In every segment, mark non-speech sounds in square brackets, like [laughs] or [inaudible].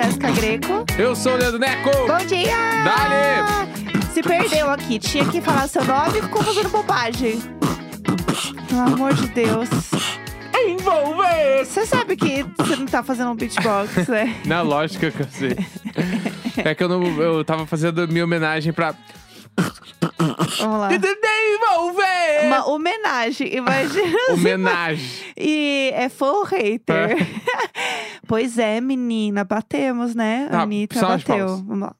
Jéssica Greco. Eu sou o Leandro Neco. Bom dia! Dale! Se perdeu aqui, tinha que falar seu nome e ficou fazendo bobagem. Pelo amor de Deus. Envolver! Você sabe que você não tá fazendo um beatbox, [laughs] né? Na lógica que eu sei. É que eu, não, eu tava fazendo minha homenagem pra. Vamos lá. Envolver! Uma homenagem, imagina. Homenagem. E é ou hater? [laughs] pois é, menina, batemos, né? Tá, Anitta bateu. Vamos lá.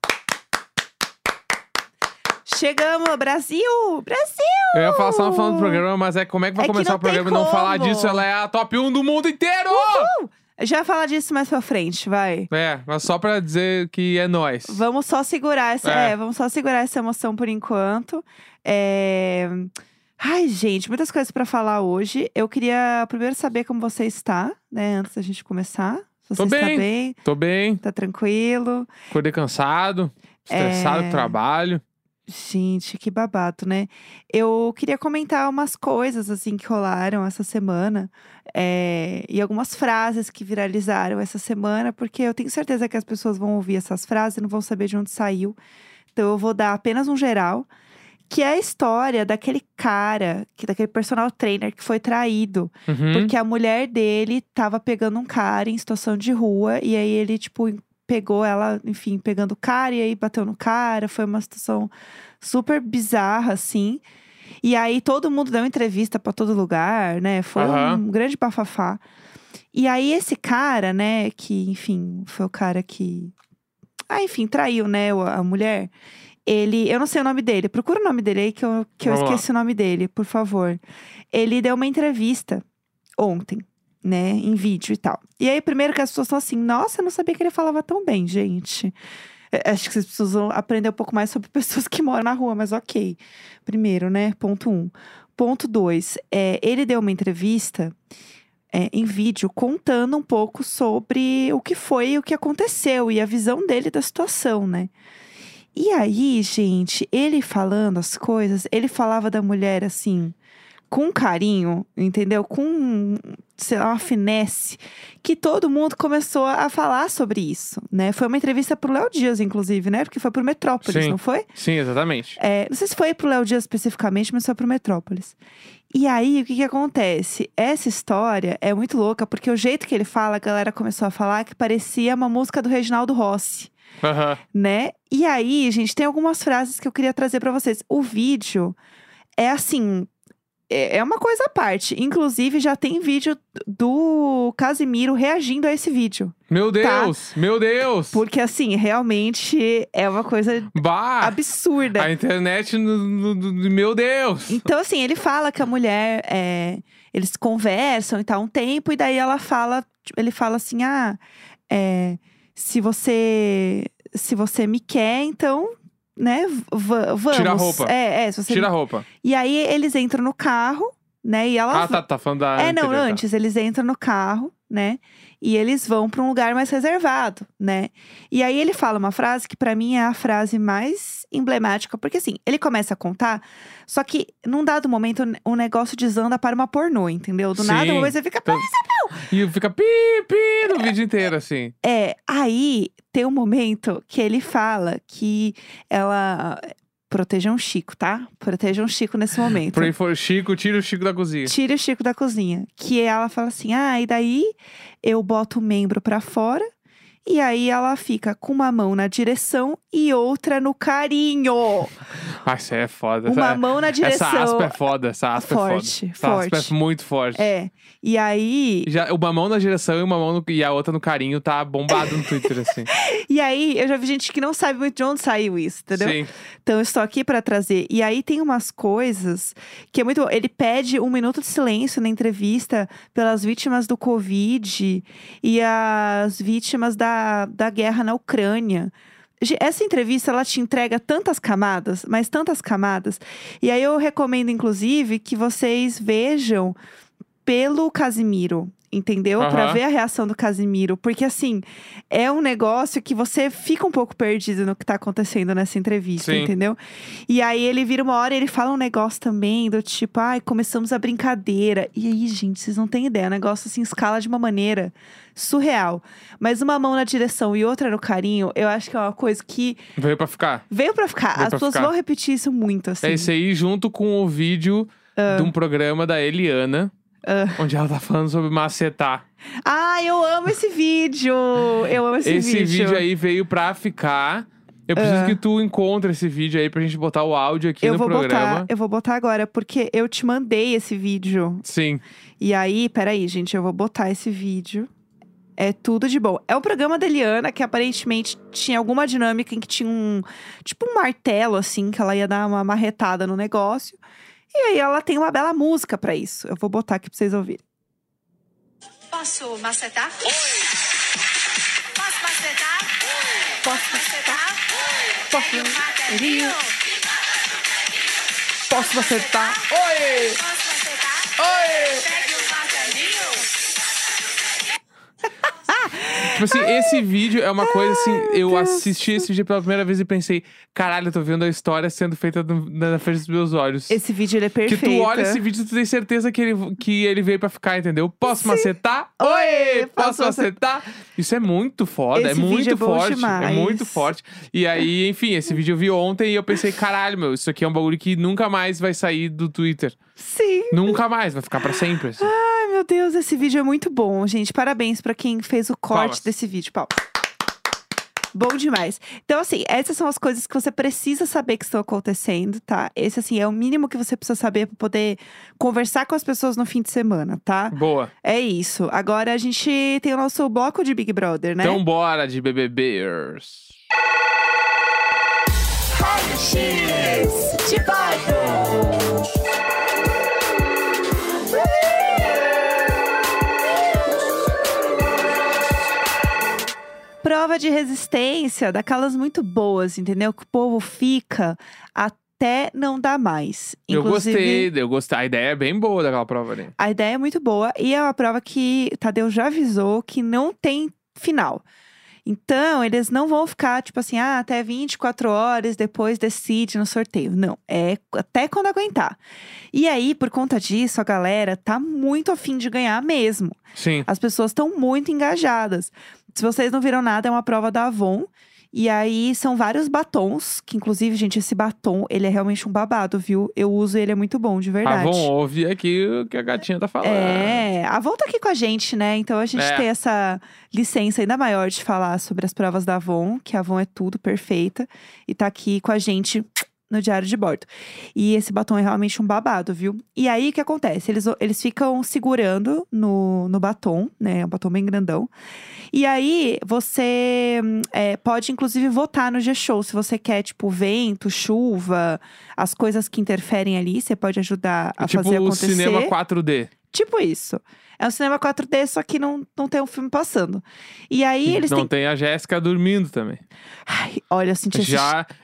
Chegamos, Brasil! Brasil! Eu ia falar só no final do programa, mas é como é que vai É que começar não o programa e não falar disso? Ela é a top 1 do mundo inteiro! Uhul! Já falar disso mais pra frente, vai. É, mas só pra dizer que é nós. Vamos só segurar essa. É. É. vamos só segurar essa emoção por enquanto. É... Ai, gente, muitas coisas pra falar hoje. Eu queria primeiro saber como você está, né? Antes da gente começar. Você Tô está bem. bem, Tô bem, tá tranquilo. acordei cansado, estressado É. com o trabalho. Gente, que babado, né? Eu queria comentar umas coisas assim que rolaram essa semana é, e algumas frases que viralizaram essa semana, porque eu tenho certeza que as pessoas vão ouvir essas frases e não vão saber de onde saiu. Então eu vou dar apenas um geral, que é a história daquele cara, que daquele personal trainer que foi traído, Uhum. porque a mulher dele tava pegando um cara em situação de rua e aí ele tipo pegou ela, enfim, pegando o cara e aí bateu no cara, foi uma situação super bizarra assim. E aí todo mundo deu entrevista pra todo lugar, né? Foi Aham. um grande bafafá. E aí esse cara, né, que enfim, foi o cara que ah, enfim, traiu, né, a mulher. Ele, eu não sei o nome dele. Procura o nome dele aí que eu, que eu Vamos lá. esqueci o nome dele, por favor. Ele deu uma entrevista ontem, né, em vídeo e tal. E aí, primeiro que as pessoas estão assim, nossa, eu não sabia que ele falava tão bem, gente. É, Acho que vocês precisam aprender um pouco mais sobre [laughs] pessoas que moram na rua, mas ok. Primeiro, né, ponto um. Ponto dois, é, ele deu uma entrevista é, em vídeo contando um pouco sobre o que foi e o que aconteceu e a visão dele da situação, né? E aí, gente, ele falando as coisas, ele falava da mulher assim, com carinho, entendeu? Com, sei lá, uma finesse, que todo mundo começou a falar sobre isso, né? Foi uma entrevista pro Léo Dias, inclusive, né? Porque foi pro Metrópolis, Sim. não foi? Sim, exatamente. É, não sei se foi pro Léo Dias especificamente, mas foi pro Metrópolis. E aí, o que que acontece? Essa história é muito louca, porque o jeito que ele fala, a galera começou a falar que parecia uma música do Reginaldo Rossi Aham. né? E aí, gente, tem algumas frases que eu queria trazer pra vocês. O vídeo é assim, é é uma coisa à parte. Inclusive, já tem vídeo do Casimiro reagindo a esse vídeo. Meu Deus, meu Deus. Porque, assim, realmente é uma coisa Bah, absurda. a internet, no, no- no- meu Deus. Então, assim, ele fala que a mulher, é, eles conversam e tal um tempo, e daí ela fala, ele fala assim, ah, é, se você, se você me quer, então, né, va- vamos. Tira a roupa. É, é, se você Tira a roupa. E aí eles entram no carro, né, e ela... Ah, tá, tá falando da É, não, anterior, tá. antes, eles entram no carro, né? E eles vão para um lugar mais reservado, né? E aí ele fala uma frase que pra mim é a frase mais emblemática, porque assim, ele começa a contar, só que num dado momento o negócio desanda para uma pornô, entendeu? Do nada, Sim. uma vez você fica. Então- E fica pi, pi no vídeo inteiro, assim. É, aí tem um momento que ele fala que ela. Protejam o Chico, tá? Protejam o Chico nesse momento. Pray for Chico, tira o Chico da cozinha. Tira o Chico da cozinha. Que ela fala assim: ah, e daí eu boto o membro pra fora. E aí ela fica com uma mão na direção e outra no carinho. Ah, isso é foda. Uma essa, mão na direção. essa aspa é foda, essa aspa Forte, é foda. Essa aspa forte. é muito forte. É. E aí. Já, uma mão na direção e uma mão no- e a outra no carinho tá bombado no Twitter, assim. [laughs] E aí, eu já vi gente que não sabe muito de onde saiu isso, entendeu? Sim. Então, eu estou aqui para trazer. E aí, tem umas coisas que é muito. bom. Ele pede um minuto de silêncio na entrevista pelas vítimas do Covid e as vítimas da, da guerra na Ucrânia. Essa entrevista, ela te entrega tantas camadas, mas tantas camadas. E aí, eu recomendo, inclusive, que vocês vejam pelo Casimiro entendeu? Pra Aham. ver a reação do Casimiro. Porque, assim, é um negócio que você fica um pouco perdido no que tá acontecendo nessa entrevista, Sim. entendeu? E aí ele vira uma hora e ele fala um negócio também do tipo, ai, começamos a brincadeira. E aí, gente, vocês não têm ideia. O negócio assim escala de uma maneira surreal. Mas uma mão na direção e outra no carinho, eu acho que é uma coisa que Veio pra ficar. veio pra ficar. Veio As pessoas ficar. vão repetir isso muito, assim. É esse aí junto com o vídeo Ah. de um programa da Eliana. Onde ela tá falando sobre macetar. Ah, eu amo esse vídeo! Eu amo esse, Esse, vídeo. aí veio pra ficar. Eu preciso Ah. que tu encontre esse vídeo aí pra gente botar o áudio aqui eu no vou programa. botar, eu vou botar agora, porque eu te mandei esse vídeo. Sim. E aí, peraí, gente, eu vou botar esse vídeo. É tudo de bom. É o programa da Eliana, que aparentemente tinha alguma dinâmica em que tinha um. Tipo um martelo, assim, que ela ia dar uma marretada no negócio. E aí ela tem uma bela música pra isso. Eu vou botar aqui pra vocês ouvirem. Posso macetar? Oi! Posso macetar? Oi! Posso macetar? Posso Pegue o martelinho? Posso macetar? Oi! Posso macetar? Oi! [laughs] Tipo assim, esse vídeo é uma coisa assim. Eu assisti esse vídeo pela primeira vez e pensei, caralho, eu tô vendo a história sendo feita no- na frente dos meus olhos. Esse vídeo ele é que perfeito. tu olha esse vídeo e tu tem certeza que ele, que ele veio pra ficar, entendeu? Posso macetar? Oi, posso Posso macetar? Isso é muito foda, Esse é vídeo muito é bom forte. É demais. muito forte. E aí, enfim, esse vídeo eu vi ontem e eu pensei, caralho, meu, isso aqui é um bagulho que nunca mais vai sair do Twitter. Sim. Nunca mais, vai ficar pra sempre. assim. Meu Deus, esse vídeo é muito bom, gente. Parabéns pra quem fez o corte Palmas. desse vídeo. Palmas. Bom demais. Então, assim, essas são as coisas que você precisa saber que estão acontecendo, tá? Esse, assim, é o mínimo que você precisa saber pra poder conversar com as pessoas no fim de semana, tá? Boa. É isso. Agora a gente tem o nosso bloco de Big Brother, né? Então bora de BBBers. Prova de resistência, daquelas muito boas, entendeu? Que o povo fica até não dar mais. Eu Inclusive, gostei, eu gostei. A ideia é bem boa daquela prova ali. A ideia é muito boa e é uma prova que Tadeu já avisou que não tem final. Então, eles não vão ficar, tipo assim, ah, até 24 horas depois decide no sorteio. Não, é até quando aguentar. E aí, por conta disso, a galera tá muito afim de ganhar mesmo. Sim. As pessoas estão muito engajadas. Se vocês não viram nada, é uma prova da Avon. E aí são vários batons, que inclusive, gente, esse batom, ele é realmente um babado, viu? Eu uso ele, é muito bom, de verdade. Avon, ouve aqui o que a gatinha tá falando. É, a Avon tá aqui com a gente, né? Então a gente É. tem essa licença ainda maior de falar sobre as provas da Avon, que a Avon é tudo perfeita. E tá aqui com a gente no diário de bordo. E esse batom é realmente um babado, viu? E aí o que acontece? Eles, eles ficam segurando no, no batom, né? É um batom bem grandão. E aí você é, pode, inclusive, votar no G-Show. Se você quer, tipo, vento, chuva, as coisas que interferem ali, você pode ajudar a tipo fazer o acontecer. cinema 4D. Tipo isso. É um cinema 4D, só que não, não tem um filme passando. E aí eles Não têm. tem a Jéssica dormindo também. Ai, olha, eu senti esse-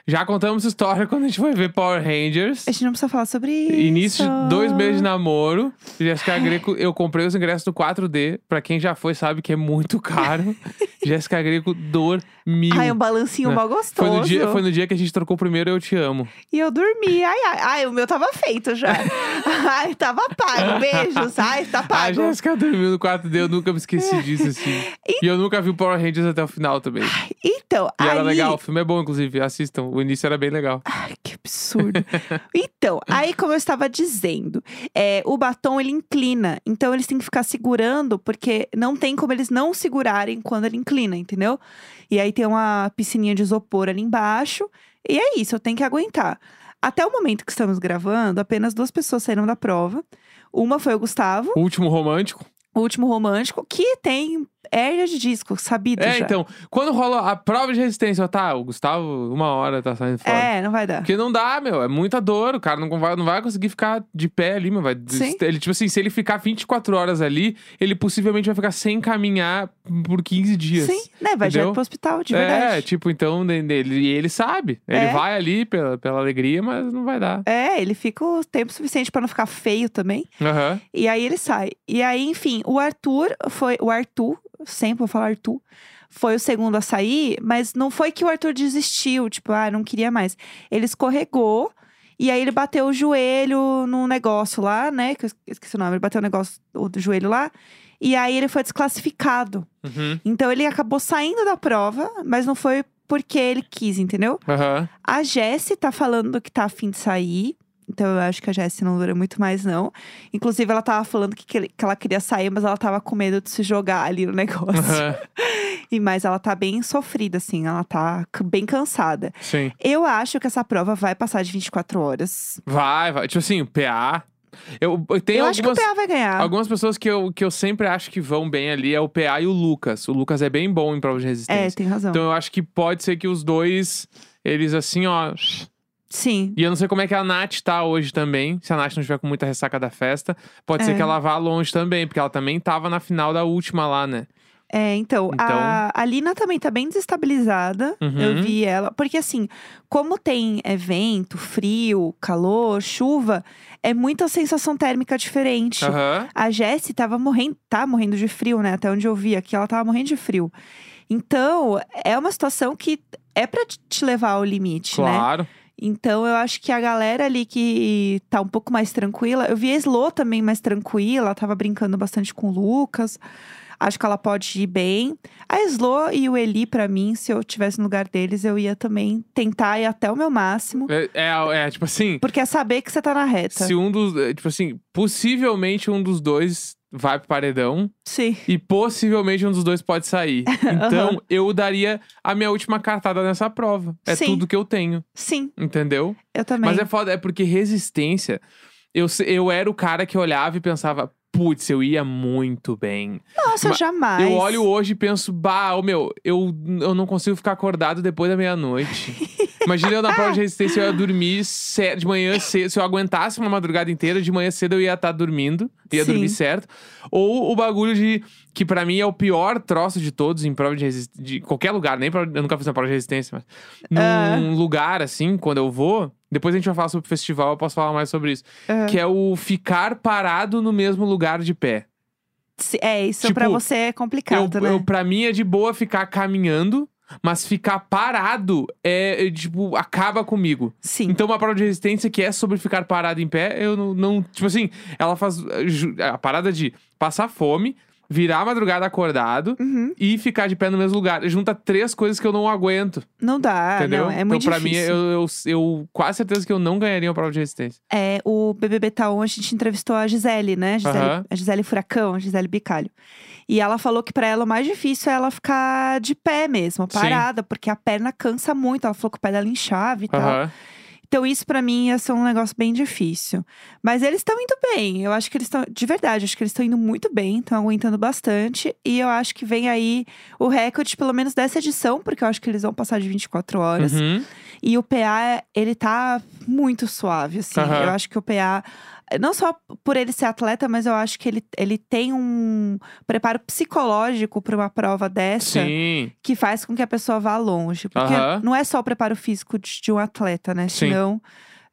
Já, contamos história [laughs] quando a gente foi ver Power Rangers. A gente não precisa falar sobre isso. Início de dois meses de namoro. Jéssica Greco, eu comprei os ingressos do 4D. Pra quem já foi, sabe que é muito caro. [laughs] Jéssica Greco dormiu. Ai, um balancinho Né? mal gostoso. Foi no, dia, foi no dia que a gente trocou o primeiro Eu Te Amo. E eu dormi. Ai, ai, ai, o meu tava feito já. [laughs] ai, tava pago. Beijos. Ai, tá A pago. Jéssica dormiu no 4D, eu nunca me esqueci disso, assim. E eu nunca vi o Power Rangers até o final também. Então, E aí. era legal, o filme é bom, inclusive. Assistam. O início era bem legal. Ai, que absurdo. [laughs] então, aí como eu estava dizendo, é, o batom ele inclina. Então eles têm que ficar segurando, porque não tem como eles não segurarem quando ele inclina, entendeu? E aí tem uma piscininha de isopor ali embaixo. E é isso, eu tenho que aguentar. Até o momento que estamos gravando, apenas duas pessoas saíram da prova. Uma foi o Gustavo, O último romântico. o último romântico, que tem hérnia de disco, sabido É, já. então, quando rola a prova de resistência, ó, tá, o Gustavo, uma hora tá saindo fora. É, não vai dar. Porque não dá, meu, é muita dor, o cara não vai, não vai conseguir ficar de pé ali, meu, vai... Sim. Ele, tipo assim, se ele ficar 24 horas ali, ele possivelmente vai ficar sem caminhar por 15 dias. Sim, né? Vai direto pro hospital, de é, verdade. tipo, então, ele, ele, sabe. Ele É. vai ali pela, pela alegria, mas não vai dar. É, ele fica o tempo suficiente pra não ficar feio também. Aham. E aí ele sai. E aí, enfim, o Arthur foi. O Arthur, sempre vou falar Arthur, foi o segundo a sair, mas não foi que o Arthur desistiu, tipo, ah, não queria mais. Ele escorregou. E aí ele bateu o joelho num negócio lá, né? Que eu esqueci o nome. Ele bateu o negócio o do joelho lá. E aí ele foi desclassificado. Uhum. Então ele acabou saindo da prova, mas não foi porque ele quis, entendeu? Aham. A Jessie tá falando que tá afim de sair. Então eu acho que a Jessie não dura muito mais, não. Inclusive, ela tava falando que, que que ela queria sair, mas ela tava com medo de se jogar ali no [laughs] negócio. Aham. e mas ela tá bem sofrida, assim, ela tá bem cansada. Sim. Eu acho que essa prova vai passar de 24 horas. Vai, vai. Tipo assim, o PA. Eu, eu tenho eu acho que algumas. o PA vai ganhar. Algumas pessoas que eu, que eu sempre acho que vão bem ali é o PA e o Lucas. O Lucas é bem bom em prova de É, resistência. tem razão. Então eu acho que pode ser que os dois, eles assim, ó. Sim. E eu não sei como é que a Nath tá hoje também. Se a Nath não estiver com muita ressaca da festa, pode É. ser que ela vá longe também, porque ela também tava na final da última lá, né? É, então, Então- A, a Lina também tá bem desestabilizada. Uhum. Eu vi ela. Porque, assim, como tem evento, frio, calor, chuva, é muita sensação térmica diferente. Aham. A Jessie tava morrendo, tá morrendo de frio, né? Até onde eu vi aqui, ela tava morrendo de frio. Então, é uma situação que é pra te- levar ao limite, né? Claro. Então, eu acho que a galera ali que tá um pouco mais tranquila. Eu vi a Slo também mais tranquila, ela tava brincando bastante com o Lucas. Acho que ela pode ir bem. A Slo e o Eli, pra mim, se eu tivesse no lugar deles, eu ia também tentar ir até o meu máximo. É, é, é, tipo assim, Porque é saber que você tá na reta. se um dos. é, Tipo assim, possivelmente um dos dois vai pro paredão. Sim. E possivelmente um dos dois pode sair. [laughs] Então, Aham. eu daria a minha última cartada nessa prova. É Sim. tudo que eu tenho, Sim, entendeu? eu também. Mas é foda, é porque resistência. Eu, eu era o cara que olhava e pensava, putz, eu ia muito bem. Nossa, Ma- jamais. Eu olho hoje e penso, bah, ô meu, eu, eu não consigo ficar acordado depois da meia-noite. [laughs] Imagina eu na prova de resistência, eu ia dormir de manhã cedo. Se eu aguentasse uma madrugada inteira, de manhã cedo eu ia estar dormindo, ia Sim. dormir certo. Ou o bagulho de. Que pra mim é o pior troço de todos em prova de resistência. De qualquer lugar, nem pra, eu nunca fiz uma prova de resistência, mas. Num Ah. lugar assim, quando eu vou. Depois a gente vai falar sobre o festival, eu posso falar mais sobre isso. Que é o ficar parado no mesmo lugar de pé. É, isso Tipo, pra você é complicado, eu, né? eu, pra mim é de boa ficar caminhando, mas ficar parado é, é, tipo, acaba comigo. Sim. Então, uma prova de resistência que é sobre ficar parado em pé, eu não. não- tipo assim, ela faz eh, a parada de passar fome, virar a madrugada acordado Uhum. e ficar de pé no mesmo lugar. Junta três coisas que eu não aguento. Não dá, entendeu? não. É muito então, pra difícil. mim, eu, eu, eu quase certeza que eu não ganharia uma prova de resistência. É, o BBB Taon, a gente entrevistou a Gisele, né? Gisele, Aham. A Gisele Furacão, a Gisele Bicalho. E ela falou que pra ela o mais difícil é ela ficar de pé mesmo, Sim. parada, porque a perna cansa muito. Ela falou que o pé dela inchava e tal. Então, isso pra mim ia ser um negócio bem difícil. Mas eles estão indo bem. Eu acho que eles estão. De verdade, acho que eles estão indo muito bem, estão aguentando bastante. E eu acho que vem aí o recorde, pelo menos dessa edição, porque eu acho que eles vão passar de 24 horas. Uhum. E o PA, ele tá muito suave, assim. Aham. Eu acho que o PA, não só por ele ser atleta, mas eu acho que ele, ele tem um preparo psicológico pra uma prova dessa Sim. que faz com que a pessoa vá longe. Porque Aham. não é só o preparo físico de, de um atleta, né? Sim. Senão.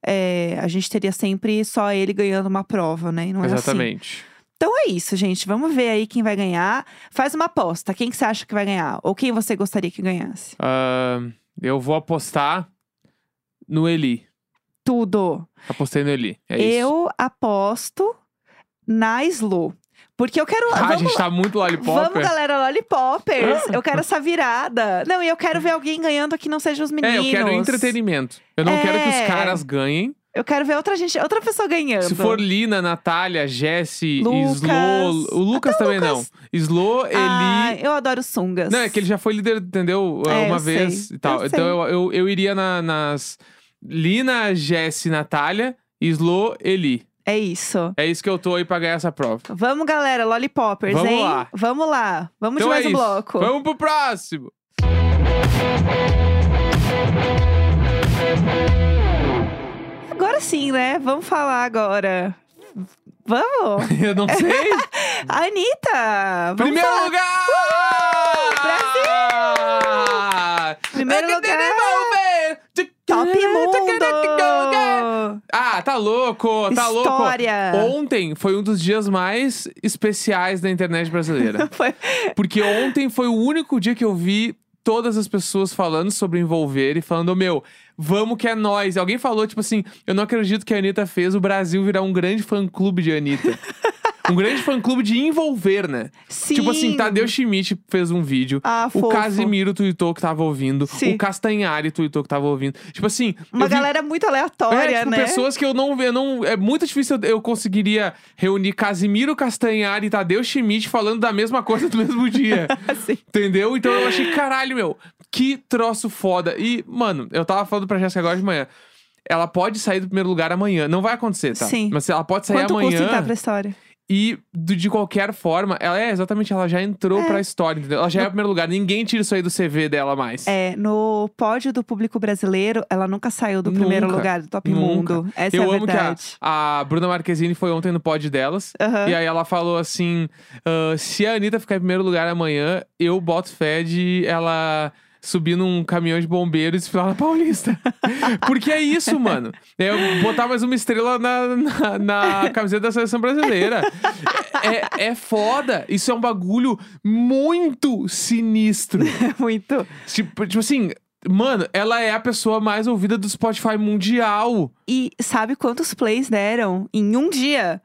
é, a gente teria sempre só ele ganhando uma prova, né? E não é assim. Exatamente. Então é isso, gente. Vamos ver aí quem vai ganhar. Faz uma aposta. Quem que você acha que vai ganhar? Ou quem você gostaria que ganhasse? Ah, eu vou apostar no Eli. Tudo. Apostei no Eli. É isso. eu aposto na Slow. Porque eu quero. Ah, a vamos, gente tá muito lollipop. vamos, galera, Lollipopers. eu quero essa virada. Não, e eu quero ver alguém ganhando que não seja os É, meninos. eu quero entretenimento. Eu não quero que os É. caras ganhem. Eu quero ver outra gente, outra pessoa ganhando. Se for Lina, Natália, Jessie, Lucas. Slo. O Lucas Até o também Lucas. não. Slo, Eli. Ah, eu adoro sungas. Não, é que ele já foi líder, entendeu? É, Uma vez sei, e tal. eu então eu, eu, eu iria na- nas Lina, Jessie, Natália, Slo, Eli. É isso. É isso que eu tô aí pra ganhar essa prova. Vamos, galera, Lollipoppers, Vamos hein? lá. Vamos lá. Vamos então de mais é um isso. bloco. Vamos pro próximo. Agora sim, né? Vamos falar agora. Vamos? [laughs] Eu não sei. [laughs] Anitta! Vamos Primeiro falar. lugar! Brasil! Primeiro Eu lugar! quero devolver. Top Mundo! Ah, tá louco, tá História. louco. Ontem foi um dos dias mais especiais da internet brasileira. [laughs] Foi... Porque ontem foi o único dia que eu vi todas as pessoas falando sobre envolver e falando, meu, vamos que é nós. Alguém falou, tipo assim, eu não acredito que a Anitta fez o Brasil virar um grande fã-clube de Anitta. [laughs] um grande fã-clube de envolver, né? Sim. Tipo assim, Tadeu Schmidt fez um vídeo. Ah, o fofo. Casimiro tweetou que tava ouvindo. Sim. O Castanhari tweetou que tava ouvindo. Tipo assim. Uma vi- galera muito aleatória, é, tipo, né? pessoas que eu não, eu não. É muito difícil eu, eu conseguiria reunir Casimiro Castanhari e Tadeu Schmidt falando da mesma coisa no mesmo dia. [laughs] Assim. Entendeu? Então eu achei, caralho, meu, que troço foda. E, mano, eu tava falando pra Jéssica agora de manhã. Ela pode sair do primeiro lugar amanhã. Não vai acontecer, tá? Sim. Mas ela pode sair Quanto custa amanhã. entrar pra história? E do- de qualquer forma, ela é exatamente, ela já entrou É. pra história, entendeu? Ela já é o primeiro lugar. Ninguém tira isso aí do CV dela mais. É, no pódio do público brasileiro, ela nunca saiu do primeiro Nunca. lugar do Top Nunca. Mundo. Essa eu é a amo que a, verdade. a Bruna Marquezine foi ontem no pod delas. Aham. E aí ela falou assim: "Ah, se a Anitta ficar em primeiro lugar amanhã, eu boto fé de ela subir num caminhão de bombeiros e desfilar na Paulista. Porque é isso, mano. É botar mais uma estrela na, na, na camiseta da seleção brasileira. É, é foda. Isso é um bagulho muito sinistro. [laughs] Muito. tipo, tipo assim. Mano, ela é a pessoa mais ouvida do Spotify mundial. E sabe quantos plays deram em um dia?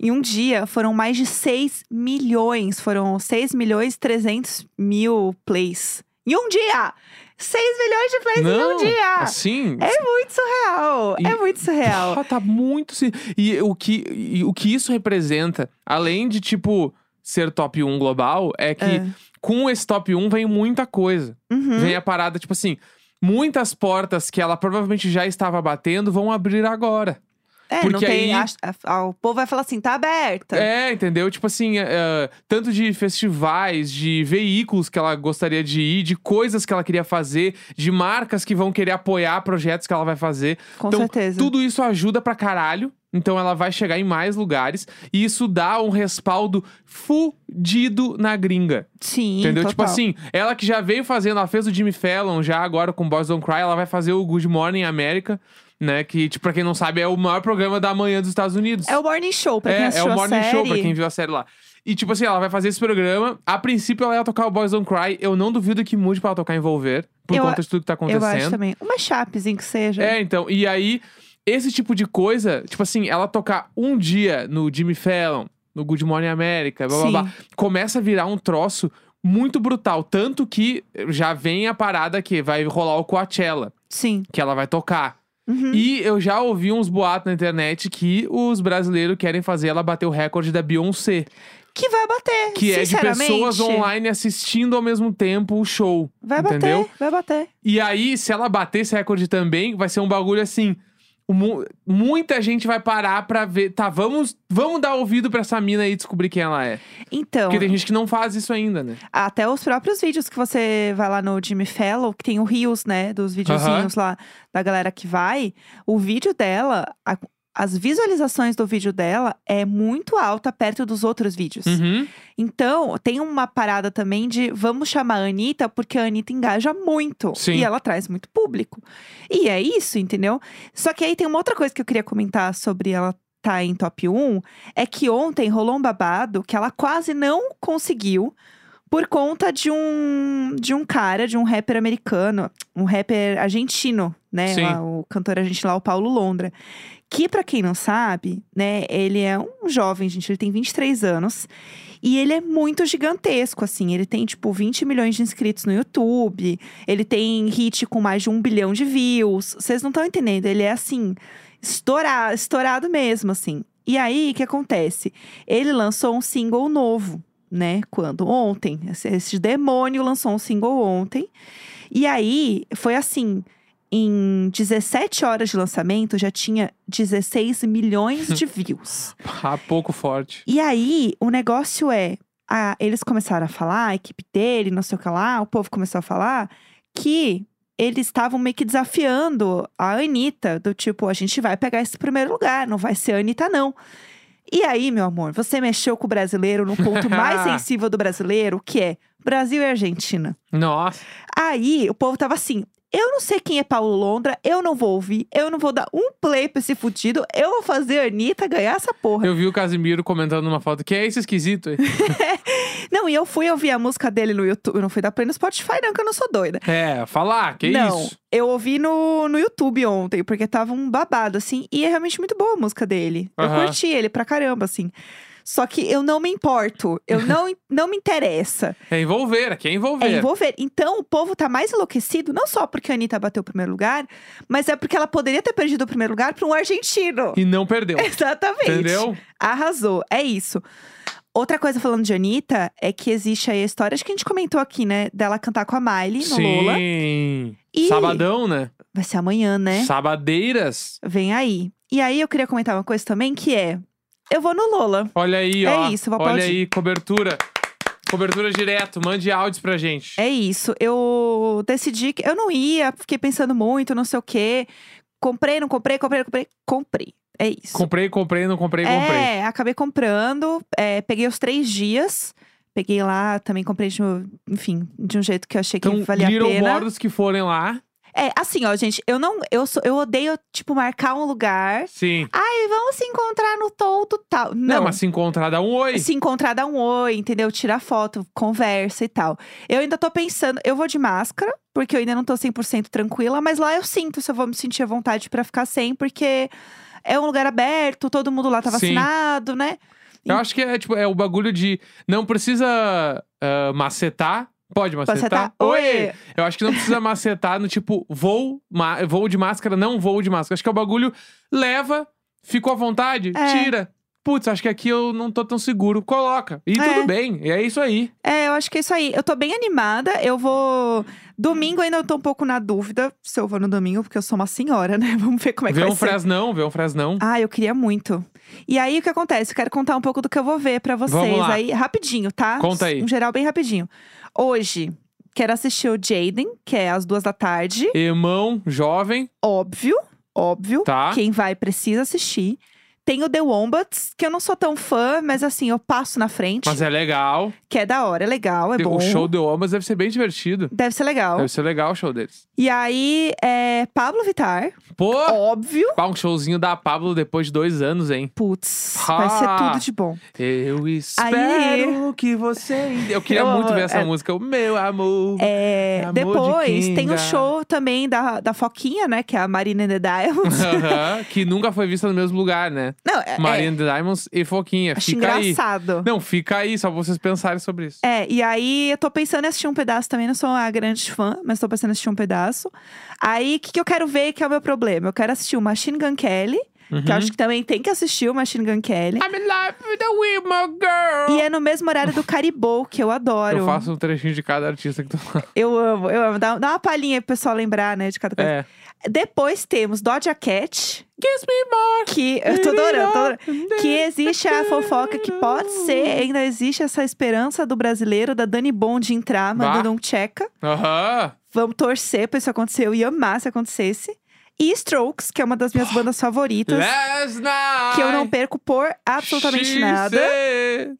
Em um dia foram mais de 6 milhões. Foram 6 milhões e 300 mil plays. Em um dia! 6 milhões de plays em um dia! Assim. É muito surreal. E- É muito surreal. Ah, tá muito. E o que, e o que isso representa, além de, tipo, ser top 1 global, é que É. com esse top 1 vem muita coisa. Uhum. Vem a parada, tipo assim, muitas portas que ela provavelmente já estava batendo vão abrir agora. É, não porque tem. aí- a- a- o povo vai falar assim, tá aberta. É, entendeu? Tipo assim, é, tanto de festivais, de veículos que ela gostaria de ir, de coisas que ela queria fazer, de marcas que vão querer apoiar projetos que ela vai fazer. Com então, certeza. tudo isso ajuda pra caralho. Então ela vai chegar em mais lugares e isso dá um respaldo fudido na gringa. Sim, entendeu? Tipo total. assim, ela que já veio fazendo, ela fez o Jimmy Fallon já agora com Boys Don't Cry, ela vai fazer o Good Morning America, né? Que, tipo, pra quem não sabe, é o maior programa da manhã dos Estados Unidos. É o Morning Show, pra quem É, é assistiu o a Morning série. Show, pra quem viu a série lá. E, tipo assim, ela vai fazer esse programa. A princípio, ela ia tocar o Boys Don't Cry. Eu não duvido que mude pra ela tocar Envolver. Por Eu conta de tudo que tá Eu acho acontecendo. também. Uma chapezinho que seja. É, então. E aí, esse tipo de coisa, tipo assim, ela tocar um dia no Jimmy Fallon, no Good Morning America, blá blá Sim. blá, começa a virar um troço muito brutal. Tanto que já vem a parada que vai rolar o Coachella, Sim. que ela vai tocar. Uhum. E eu já ouvi uns boatos na internet que os brasileiros querem fazer ela bater o recorde da Beyoncé. Que vai bater. Que é de pessoas online assistindo ao mesmo tempo o show. Vai entendeu? bater, vai bater. E aí, se ela bater esse recorde também, vai ser um bagulho assim. Mu- muita gente vai parar pra ver. Tá, vamos, vamos dar ouvido pra essa mina aí e descobrir quem ela é. Então, Porque tem gente que não faz isso ainda, né? até os próprios vídeos que você vai lá no Jimmy Fellow, que tem o Rios, né? Dos videozinhos lá da galera que vai. O vídeo dela, a- as visualizações do vídeo dela é muito alta perto dos outros vídeos. Uhum. Então, tem uma parada também de vamos chamar a Anitta, porque a Anitta engaja muito. Sim. E ela traz muito público. E é isso, entendeu? Só que aí tem uma outra coisa que eu queria comentar sobre ela tá em top 1, é que ontem rolou um babado que ela quase não conseguiu por conta de um de um cara, de um rapper americano, um rapper argentino, né? Lá, o cantor argentino lá, o Paulo Londra. Que, pra quem não sabe, né, ele é um jovem, gente, ele tem 23 anos. E ele é muito gigantesco, assim. Ele tem, tipo, 20 milhões de inscritos no YouTube. Ele tem hit com mais de um bilhão de views. Vocês não estão entendendo. Ele é, assim, estourado, estourado mesmo, assim. E aí, o que acontece? Ele lançou um single novo, né? Quando? Ontem. Esse demônio lançou um single ontem. E aí, foi assim. Em 17 horas de lançamento, já tinha 16 milhões de [laughs] views. Ah, pouco forte. E aí, o negócio é. a- eles começaram a falar, a equipe dele, não sei o que lá, o povo começou a falar que eles estavam meio que desafiando a Anitta, do tipo, a gente vai pegar esse primeiro lugar, não vai ser a Anitta, não. E aí, meu amor, você mexeu com o brasileiro no ponto mais [laughs] sensível do brasileiro, que é Brasil e Argentina. Nossa. Aí o povo tava assim. Eu não sei quem é Paulo Londra, eu não vou ouvir, eu não vou dar um play pra esse fudido, eu vou fazer a Anitta ganhar essa porra. Eu vi o Casimiro comentando numa foto que é esse esquisito aí. [laughs] Não, e eu fui ouvir a música dele no YouTube, eu não fui dar play no Spotify não, que eu não sou doida. É, falar, que não, isso? eu ouvi no, no YouTube ontem, porque tava um babado, assim, e é realmente muito boa a música dele. Eu Aham. curti ele pra caramba, assim. Só que eu não me importo, eu [laughs] não, não me interessa. É envolver, aqui é envolver. É envolver. Então, o povo tá mais enlouquecido, não só porque a Anitta bateu o primeiro lugar, mas é porque ela poderia ter perdido o primeiro lugar pra um argentino. E não perdeu. [laughs] Exatamente. Entendeu? Arrasou. É isso. Outra coisa falando de Anitta é que existe aí a história, acho que a gente comentou aqui, né? Dela cantar com a Miley no Lola. Sim. Sabadão, né? Vai ser amanhã, né? Sabadeiras. Vem aí. E aí eu queria comentar uma coisa também que é. Eu vou no Lola. Olha aí, É ó. isso, vou Olha aplaudir. aí, cobertura. Cobertura direto. Mande áudios pra gente. É isso. Eu decidi que eu não ia, fiquei pensando muito, não sei o quê. Comprei, não comprei, comprei, não comprei. Comprei. É isso. Comprei, comprei, não comprei, comprei. É, acabei comprando. é, peguei os três dias. Peguei lá, também comprei de, um- enfim, de um jeito que eu achei que Então, valia a Little pena. Mordos que forem lá. É, assim, ó, gente, eu não. Eu, sou, eu odeio, tipo, marcar um lugar. Sim. Ai, vamos se encontrar no todo tal. Não. Não, mas se encontrar, dá um oi. Se encontrar, dá um oi, entendeu? Tira foto, conversa e tal. Eu ainda tô pensando, eu vou de máscara, porque eu ainda não tô 100% tranquila, mas lá eu sinto se eu vou me sentir à vontade pra ficar sem, porque é um lugar aberto, todo mundo lá tá Sim. vacinado, né? Eu acho que é, tipo, é o bagulho de não precisa ah, macetar. Pode macetar? Macetar? Oi! Eu acho que não precisa macetar no tipo, vou, ma- vou de máscara, não vou de máscara. Acho que é o bagulho, leva, ficou à vontade, É. tira. Putz, acho que aqui eu não tô tão seguro. Coloca. E É. tudo bem. E é isso aí. É, eu acho que é isso aí. Eu tô bem animada. Eu vou. Domingo ainda eu tô um pouco na dúvida se eu vou no domingo, porque eu sou uma senhora, [laughs] né? Vamos ver como é que vê vai um ser. fresnão, vê um fresnão. Ah, eu queria muito. E aí, o que acontece? Eu quero contar um pouco do que eu vou ver pra vocês aí, rapidinho, tá? Conta aí. Um geral bem rapidinho. Hoje, quero assistir o Jaden, que é às duas da tarde. Irmão, jovem, Óbvio, óbvio. tá? Quem vai precisa assistir. Tem o The Wombats, que eu não sou tão fã, mas assim, eu passo na frente. Mas é legal. Que é da hora, é legal, é bom. O show do Omas deve ser bem divertido. Deve ser legal. Deve ser legal o show deles. E aí, é Pablo Vittar, Pô! óbvio. Pá, um showzinho da Pablo depois de dois anos, hein? Putz, vai ser tudo de bom. Eu espero que você. Eu queria Eu muito ver essa é- música. O meu amor. É, Amor de depois tem Kinga. o show também da, da Foquinha, né? Que é a Marina the Diamonds. Aham, que nunca foi vista no mesmo lugar, né? Não, é, Marina the Diamonds e Foquinha. é, acho fica aí. engraçado. Não, fica aí, só pra vocês pensarem sobre isso. É, e aí eu tô pensando em assistir um pedaço também, não sou uma grande fã, mas tô pensando em assistir um pedaço. Aí, o que, que eu quero ver que é o meu problema? Eu quero assistir o Machine Gun Kelly, que Uhum. eu acho que também tem que assistir o Machine Gun Kelly. I'm in love with a woman girl. E é no mesmo horário do Caribou, que eu adoro. Eu faço um trechinho de cada artista que tu Eu amo, eu amo. Dá, dá uma palhinha pro pessoal lembrar, né, de cada coisa. É. Depois temos Doja Cat, Kiss me more. que eu tô adorando, tô adorando. Que existe a fofoca que pode ser, ainda existe essa esperança do brasileiro, da Dani Bond entrar, Bah. mandando um checa. Aham. Vamos torcer pra isso acontecer, eu ia amar se acontecesse. E Strokes, que é uma das minhas [gasps] bandas favoritas. Que eu não perco por absolutamente nada.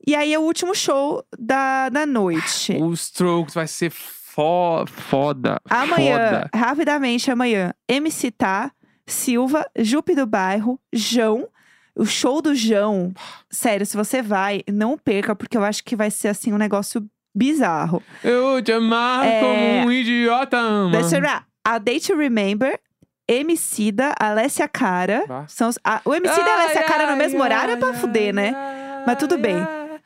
E aí é o último show da, da noite. O Strokes vai ser fo foda. Amanhã, Foda. rapidamente amanhã, MC Tá, Silva, Jupe do Bairro, João. O show do João, sério, se você vai, não perca, porque eu acho que vai ser assim um negócio bizarro. Eu te amar É. como um idiota ama. Deixa eu ver. A Day to Remember, Emicida, Alessia Cara. Bah. São os, a, o Emicida e a Alessia Cara no mesmo horário é pra fuder, né? Mas tudo bem.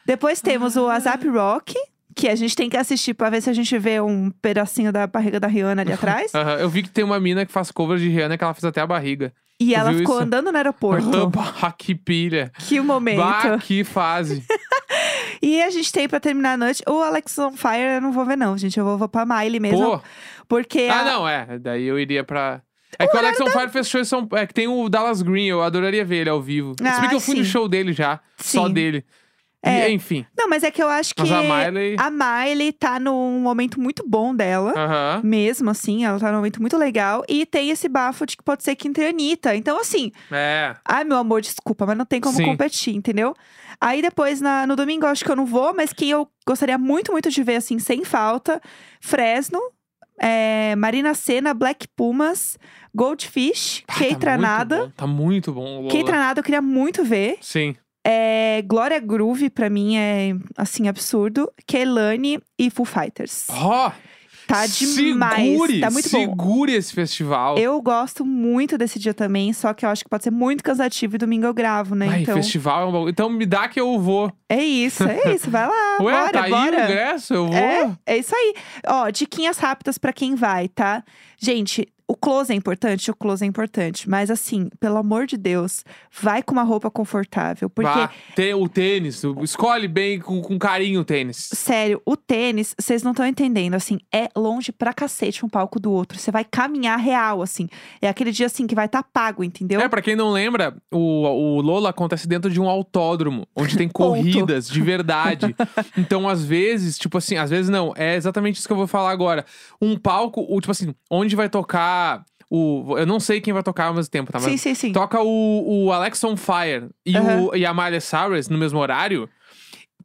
Depois temos o ASAP Rock, que a gente tem que assistir pra ver se a gente vê um pedacinho da barriga da Rihanna ali atrás. Aham, Eu vi que tem uma mina que faz cover de Rihanna que ela fez até a barriga. E ela viu ficou isso? andando no aeroporto. bah, que pilha. que momento. Bah, que fase. [laughs] E a gente tem pra terminar a noite o Alex on Fire, eu não vou ver não, gente. Eu vou, vou pra Miley mesmo. Pô. Porque Ah, a- não, é. Daí eu iria pra. É que o Alex on Fire fez show em São É que tem o Dallas Green, eu adoraria ver ele ao vivo. Se bem Ah, que eu fui no sim. show dele já. Só Sim. dele. E, É. enfim. Não, mas é que eu acho que Mas a Miley. a Miley tá num momento muito bom dela. Mesmo assim, ela tá num momento muito legal. E tem esse bafo de que pode ser que entre a Anitta. Então, assim, É. ai, meu amor, desculpa, mas não tem como Sim. competir, entendeu? Aí depois, na- no domingo, eu acho que eu não vou, mas quem eu gostaria muito, muito de ver, assim, sem falta: Fresno, é, Marina Senna, Black Pumas, Goldfish, Ah, Kay tá Tranada. Muito bom. Tá muito bom, Lola. Kay Tranada eu queria muito ver. Sim. É, Glória Groove, pra mim, é, assim, absurdo. Kelani e Foo Fighters. Ó, Tá demais. Segure, tá muito bom. segure esse festival. Eu gosto muito desse dia também, só que eu acho que pode ser muito cansativo e domingo eu gravo, né? Ai, então, festival é um bagulho. Então me dá que eu vou. é isso, é [laughs] isso. Vai lá, Ué, bora, tá aí o bora. ingresso, eu vou. É, é isso aí. Ó, diquinhas rápidas pra quem vai, tá? Gente, o close é importante, o close é importante. Mas assim, pelo amor de Deus, vai com uma roupa confortável. Porque, Vá, tem o tênis, escolhe bem com, com carinho o tênis. sério, o tênis, vocês não estão entendendo, assim, é longe pra cacete um palco do outro. Você vai caminhar real, assim. É aquele dia, assim, que vai estar tá pago, entendeu? É, pra quem não lembra, o, o Lola acontece dentro de um autódromo, onde tem [laughs] corridas de verdade. então, às vezes, tipo assim, às vezes não, é exatamente isso que eu vou falar agora. Um palco, o, tipo assim, onde vai tocar o. Eu não sei quem vai tocar ao mesmo tempo, tá? Mas sim, sim, sim. Toca o, o Alex on Fire e, Aham. o, e a Miley Cyrus no mesmo horário.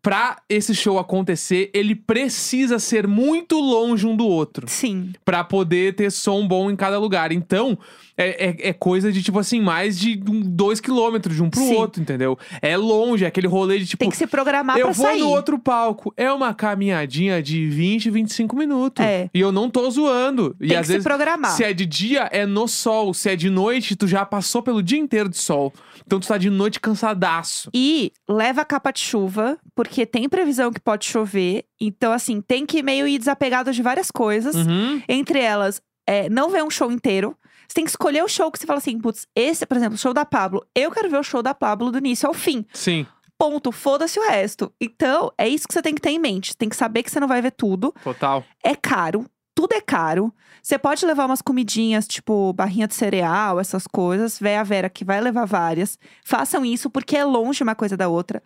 Pra esse show acontecer, ele precisa ser muito longe um do outro. Sim. Pra poder ter som bom em cada lugar. Então, é, é, é coisa de, tipo assim, mais de um- dois quilômetros de um pro Sim. outro, entendeu? É longe, é aquele rolê de, tipo... Tem que se programar eu pra vou sair. no outro palco. É uma caminhadinha de 20, 25 minutos. É. E eu não tô zoando. e Tem às que se vezes, programar. se é de dia, é no sol. Se é de noite, tu já passou pelo dia inteiro de sol. Então tu tá de noite cansadaço. E leva a capa de chuva, porque tem previsão que pode chover. Então, assim, tem que meio ir desapegado de várias coisas. Uhum. Entre elas, é, não ver um show inteiro. Você tem que escolher o show que você fala assim, putz, esse, por exemplo, o show da Pablo. Eu quero ver o show da Pablo do início ao fim. Sim, Ponto. Foda-se o resto. Então, é isso que você tem que ter em mente. Tem que saber que você não vai ver tudo. total. É caro. Tudo é caro. Você pode levar umas comidinhas, tipo barrinha de cereal, essas coisas. Véia a Vera que vai levar várias. Façam isso porque é longe uma coisa da outra.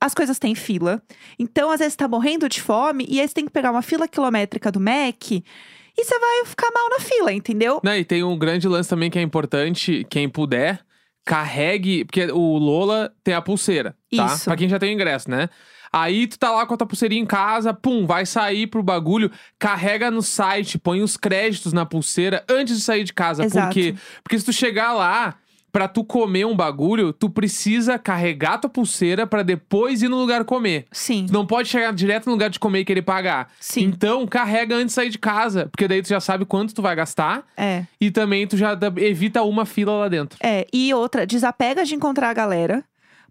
As coisas têm fila. Então, às vezes, tá morrendo de fome e aí você tem que pegar uma fila quilométrica do Mac e você vai ficar mal na fila, entendeu? Né, e tem um grande lance também que é importante, quem puder, carregue, porque o Lola tem a pulseira, tá? Isso. Pra quem já tem o ingresso, né? Aí tu tá lá com a tua pulseirinha em casa, pum, vai sair pro bagulho, carrega no site, põe os créditos na pulseira antes de sair de casa. Exato. Por quê? Porque se tu chegar lá, pra tu comer um bagulho, tu precisa carregar tua pulseira pra depois ir no lugar comer. Sim. Tu não pode chegar direto no lugar de comer e querer pagar. Sim. Então, carrega antes de sair de casa, porque daí tu já sabe quanto tu vai gastar. É. E também tu já evita uma fila lá dentro. É, e outra, desapega de encontrar a galera.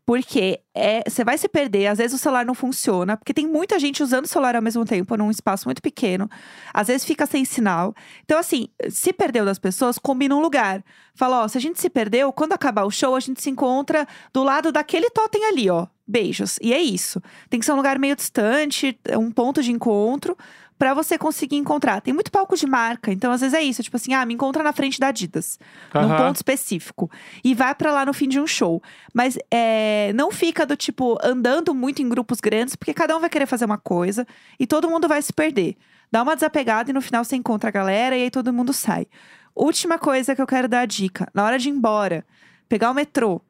Porque é, você vai se perder, às vezes o celular não funciona, porque tem muita gente usando o celular ao mesmo tempo num espaço muito pequeno. Às vezes fica sem sinal. Então, assim, se perdeu das pessoas, combina um lugar. Fala, ó, se a gente se perdeu, quando acabar o show, a gente se encontra do lado daquele totem ali, ó. Beijos. E é isso. Tem que ser um lugar meio distante, um ponto de encontro. Pra você conseguir encontrar. Tem muito palco de marca, então às vezes é isso. Tipo assim, ah, me encontra na frente da Adidas num ponto específico. E vai pra lá no fim de um show. Mas é, não fica do tipo andando muito em grupos grandes, porque cada um vai querer fazer uma coisa e todo mundo vai se perder. Dá uma desapegada e no final você encontra a galera e aí todo mundo sai. Última coisa que eu quero dar a dica: na hora de ir embora, pegar o metrô.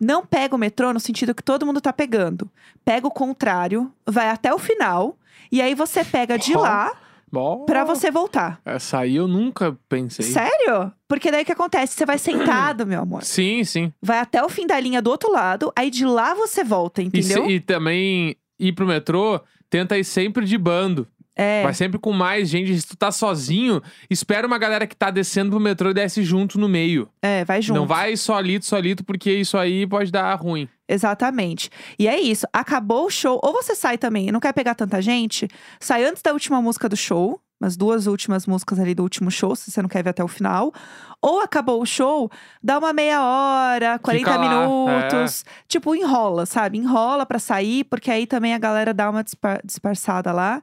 Não pega o metrô no sentido que todo mundo tá pegando. Pega o contrário, vai até o final, e aí você pega de lá Bom, pra você voltar. Essa aí eu nunca pensei. Sério? Porque daí o que acontece? Você vai sentado, meu amor. Sim, sim. Vai até o fim da linha do outro lado, aí de lá você volta, E, se- entendeu? e também ir pro metrô, tenta ir sempre de bando. É, Vai sempre com mais gente. Se tu tá sozinho, espera uma galera que tá descendo pro metrô e desce junto no meio. é, vai junto. Não vai solito, solito, porque isso aí pode dar ruim. Exatamente. E é isso. Acabou o show. Ou você sai também e não quer pegar tanta gente, sai antes da última música do show. As duas últimas músicas ali do último show, se você não quer ver até o final. Ou acabou o show, dá uma meia hora, 40 Fica lá, minutos. Tipo, enrola, sabe? Enrola pra sair, porque aí também a galera dá uma dispa- disfarçada lá.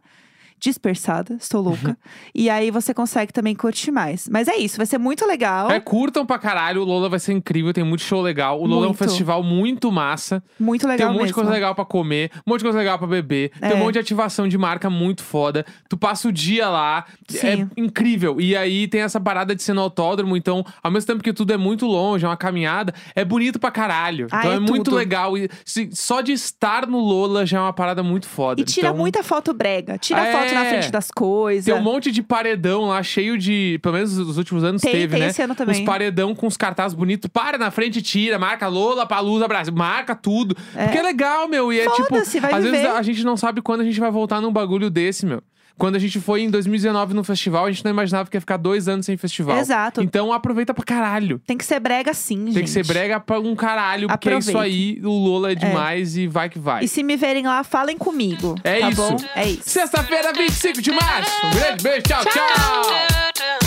Dispersada, estou louca. [laughs] E aí você consegue também curtir mais. Mas é isso, vai ser muito legal. É, curtam pra caralho. O Lola vai ser incrível, tem muito show legal. O Lola é um Muito. festival muito massa. Muito Tem legal um monte mesmo. de coisa legal pra comer, um monte de coisa legal pra beber. Tem É. um monte de ativação de marca muito foda. Tu passa o dia lá. Sim. É incrível. E aí tem essa parada de ser no autódromo. Então, ao mesmo tempo que tudo é muito longe, é uma caminhada, é bonito pra caralho. Ah, então é é, muito legal. E se- só de estar no Lola já é uma parada muito foda. E tira Então, muita foto brega. Tira É. foto na frente das coisas. Tem um monte de paredão lá, cheio de. Pelo menos nos últimos anos Tem, teve, tem né? esse ano também. Uns paredão com os cartazes bonitos. Para na frente, tira, marca Lola, Palusa, Brasil. Marca tudo. Porque é legal, meu. E é tipo. Vai às vezes viver. a gente não sabe quando a gente vai voltar num bagulho desse, meu. Quando a gente foi em 2019 no festival, a gente não imaginava que ia ficar dois anos sem festival. Exato. Então aproveita pra caralho. Tem que ser brega sim, gente. Tem que ser brega pra um caralho, porque é isso aí, o Lola é demais e vai que vai. E se me verem lá, falem comigo. É tá isso. bom? É isso. Sexta-feira, 25 de março. Um grande beijo, tchau. tchau.